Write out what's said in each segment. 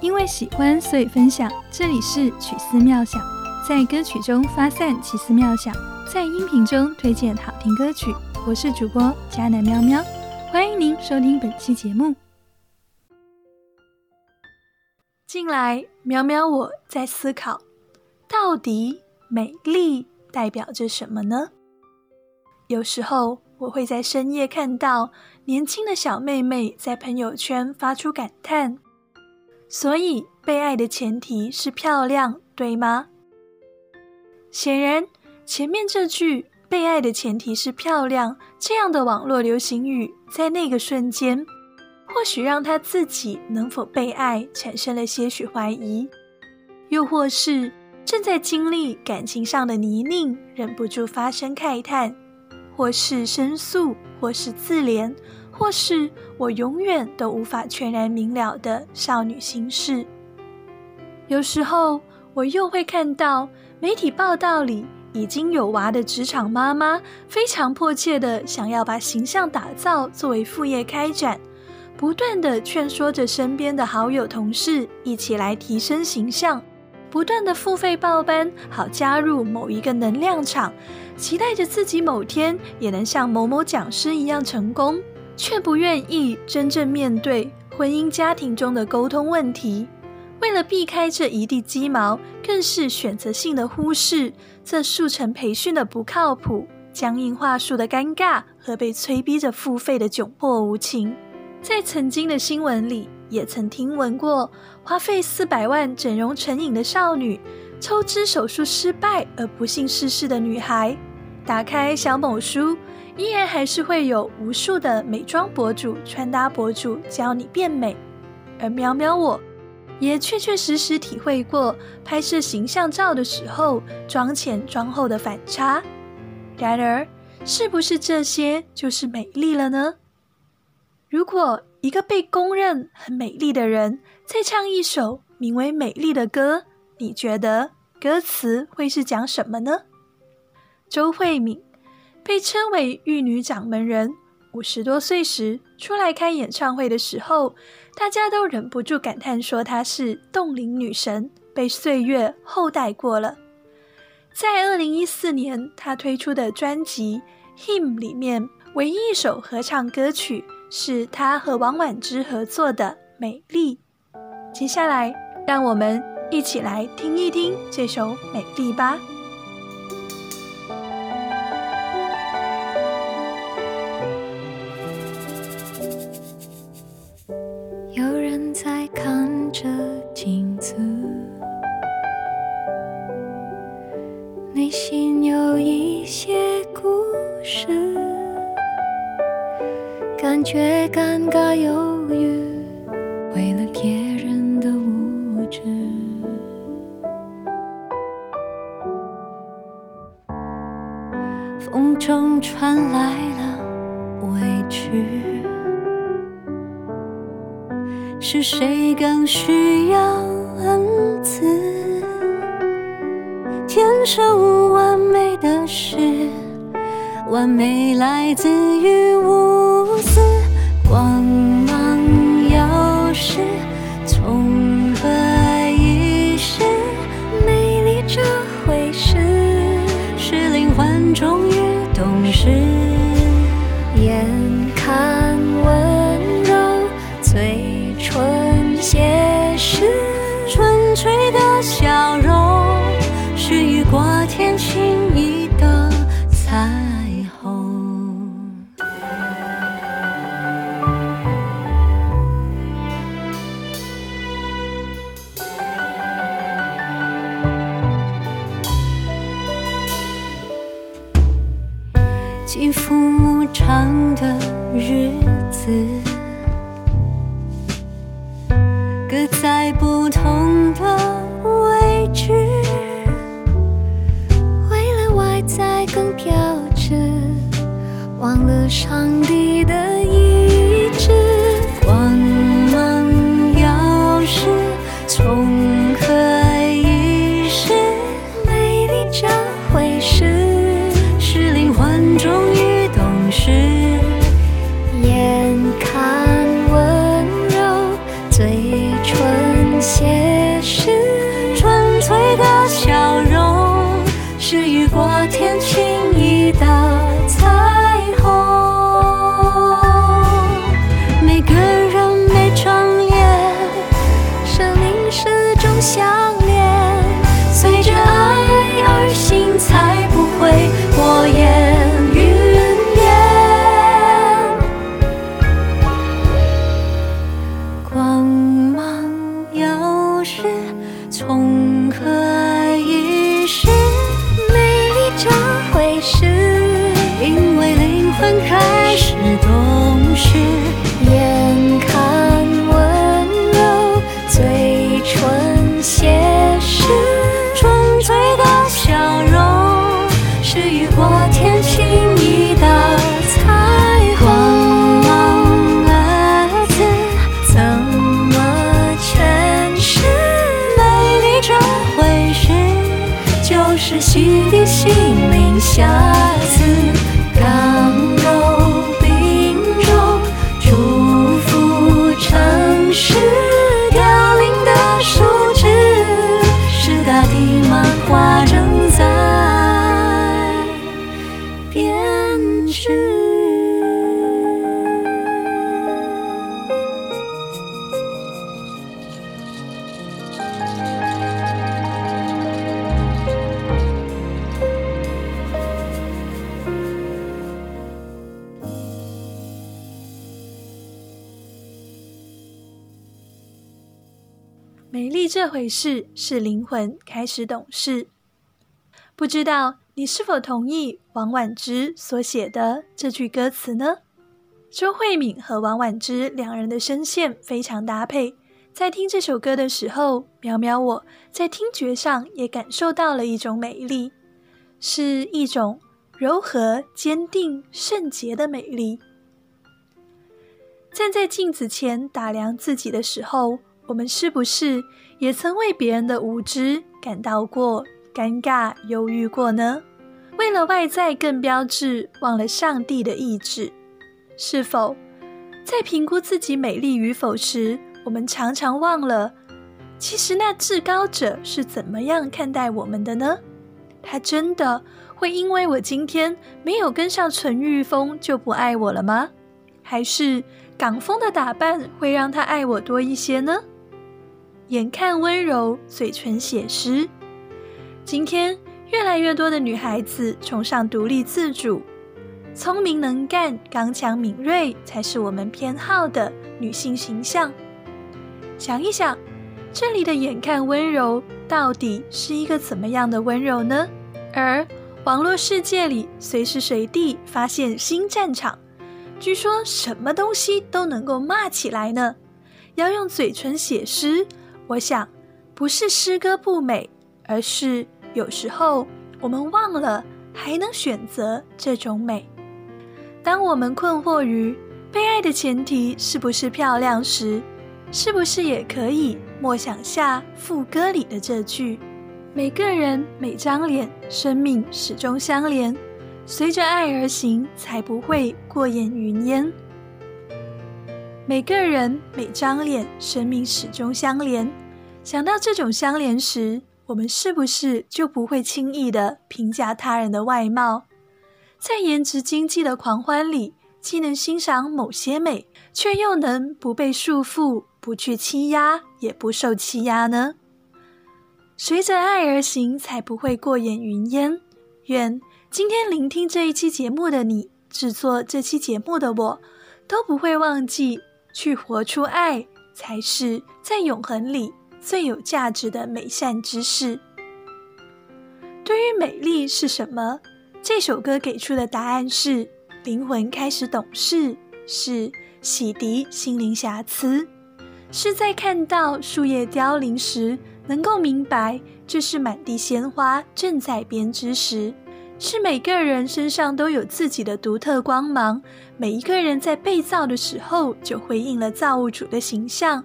因为喜欢，所以分享。这里是曲思妙想，在歌曲中发散奇思妙想，在音频中推荐好听歌曲。我是主播佳南喵喵，欢迎您收听本期节目。近来，喵喵我在思考，到底美丽代表着什么呢？有时候，我会在深夜看到年轻的小妹妹在朋友圈发出感叹。所以，被爱的前提是漂亮，对吗？显然，前面这句“被爱的前提是漂亮”这样的网络流行语，在那个瞬间，或许让他自己能否被爱产生了些许怀疑，又或是正在经历感情上的泥泞，忍不住发声慨叹，或是申诉，或是自怜。或是我永远都无法全然明了的少女心事。有时候，我又会看到媒体报道里已经有娃的职场妈妈，非常迫切的想要把形象打造作为副业开展，不断的劝说着身边的好友同事一起来提升形象，不断的付费报班，好加入某一个能量场，期待着自己某天也能像某某讲师一样成功。却不愿意真正面对婚姻家庭中的沟通问题，为了避开这一地鸡毛，更是选择性的忽视这速成培训的不靠谱、僵硬话术的尴尬和被催逼着付费的窘迫无情。在曾经的新闻里，也曾听闻过花费四百万整容成瘾的少女，抽脂手术失败而不幸逝世的女孩。打开小某书。依然还是会有无数的美妆博主、穿搭博主教你变美，而喵喵我也确确实实体会过拍摄形象照的时候妆前妆后的反差。然而，是不是这些就是美丽了呢？如果一个被公认很美丽的人再唱一首名为《美丽》的歌，你觉得歌词会是讲什么呢？周慧敏。被称为玉女掌门人，五十多岁时出来开演唱会的时候，大家都忍不住感叹说她是冻龄女神，被岁月厚待过了。在二零一四年，她推出的专辑《Him》里面，唯一一首合唱歌曲是她和王菀之合作的《美丽》。接下来，让我们一起来听一听这首《美丽》吧。却尴尬犹豫，为了别人的无知。风中传来了委屈，是谁更需要恩赐？天生完美的事，完美来自于无私。光芒耀世，从何一世？美丽这回事，是灵魂终于懂事。眼长的日子，各在不同的位置，为了外在更标致，忘了上帝的。意是洗涤心灵瑕疵，刚柔并重，祝福城市凋零的树枝，是大地漫画正在编织。美丽这回事，是灵魂开始懂事。不知道你是否同意王婉之所写的这句歌词呢？周慧敏和王婉之两人的声线非常搭配，在听这首歌的时候，苗苗我在听觉上也感受到了一种美丽，是一种柔和、坚定、圣洁的美丽。站在镜子前打量自己的时候，我们是不是也曾为别人的无知感到过尴尬、忧郁过呢？为了外在更标致，忘了上帝的意志。是否在评估自己美丽与否时，我们常常忘了，其实那至高者是怎么样看待我们的呢？他真的会因为我今天没有跟上纯欲风就不爱我了吗？还是港风的打扮会让他爱我多一些呢？眼看温柔，嘴唇写诗。今天越来越多的女孩子崇尚独立自主，聪明能干、刚强敏锐才是我们偏好的女性形象。想一想，这里的眼看温柔到底是一个怎么样的温柔呢？而网络世界里随时随地发现新战场，据说什么东西都能够骂起来呢。要用嘴唇写诗，我想不是诗歌不美，而是有时候我们忘了还能选择这种美。当我们困惑于被爱的前提是不是漂亮时，是不是也可以默想下副歌里的这句：“每个人每张脸，生命始终相连，随着爱而行，才不会过眼云烟。”每个人每张脸，生命始终相连。想到这种相连时，我们是不是就不会轻易的评价他人的外貌？在颜值经济的狂欢里，既能欣赏某些美，却又能不被束缚，不去欺压，也不受欺压呢？随着爱而行，才不会过眼云烟。愿今天聆听这一期节目的你，制作这期节目的我，都不会忘记。去活出爱，才是在永恒里最有价值的美善之事。对于美丽是什么，这首歌给出的答案是：灵魂开始懂事，是洗涤心灵瑕疵，是在看到树叶凋零时，能够明白这是满地鲜花正在编织时。是每个人身上都有自己的独特光芒，每一个人在被造的时候就回应了造物主的形象，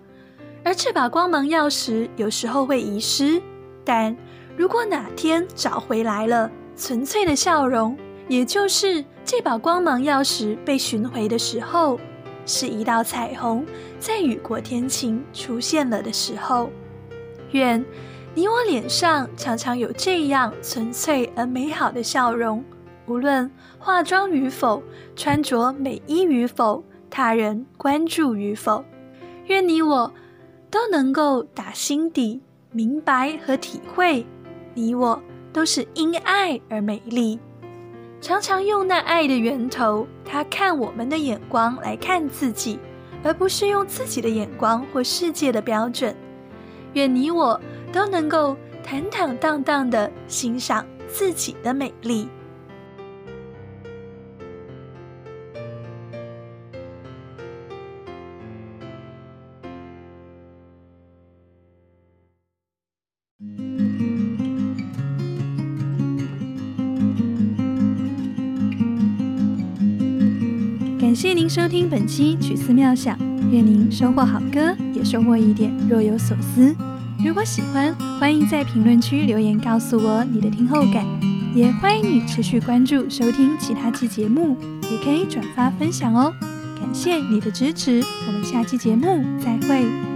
而这把光芒钥匙有时候会遗失，但如果哪天找回来了，纯粹的笑容，也就是这把光芒钥匙被寻回的时候，是一道彩虹在雨过天晴出现了的时候。愿你我脸上常常有这样纯粹而美好的笑容，无论化妆与否，穿着美衣与否，他人关注与否。愿你我都能够打心底明白和体会，你我都是因爱而美丽。常常用那爱的源头，他看我们的眼光来看自己，而不是用自己的眼光或世界的标准。愿你我都能够坦坦荡荡的欣赏自己的美丽。感谢您收听本期曲思妙想，愿您收获好歌，也收获一点若有所思。如果喜欢，欢迎在评论区留言告诉我你的听后感，也欢迎你持续关注收听其他期节目，也可以转发分享哦。感谢你的支持，我们下期节目再会。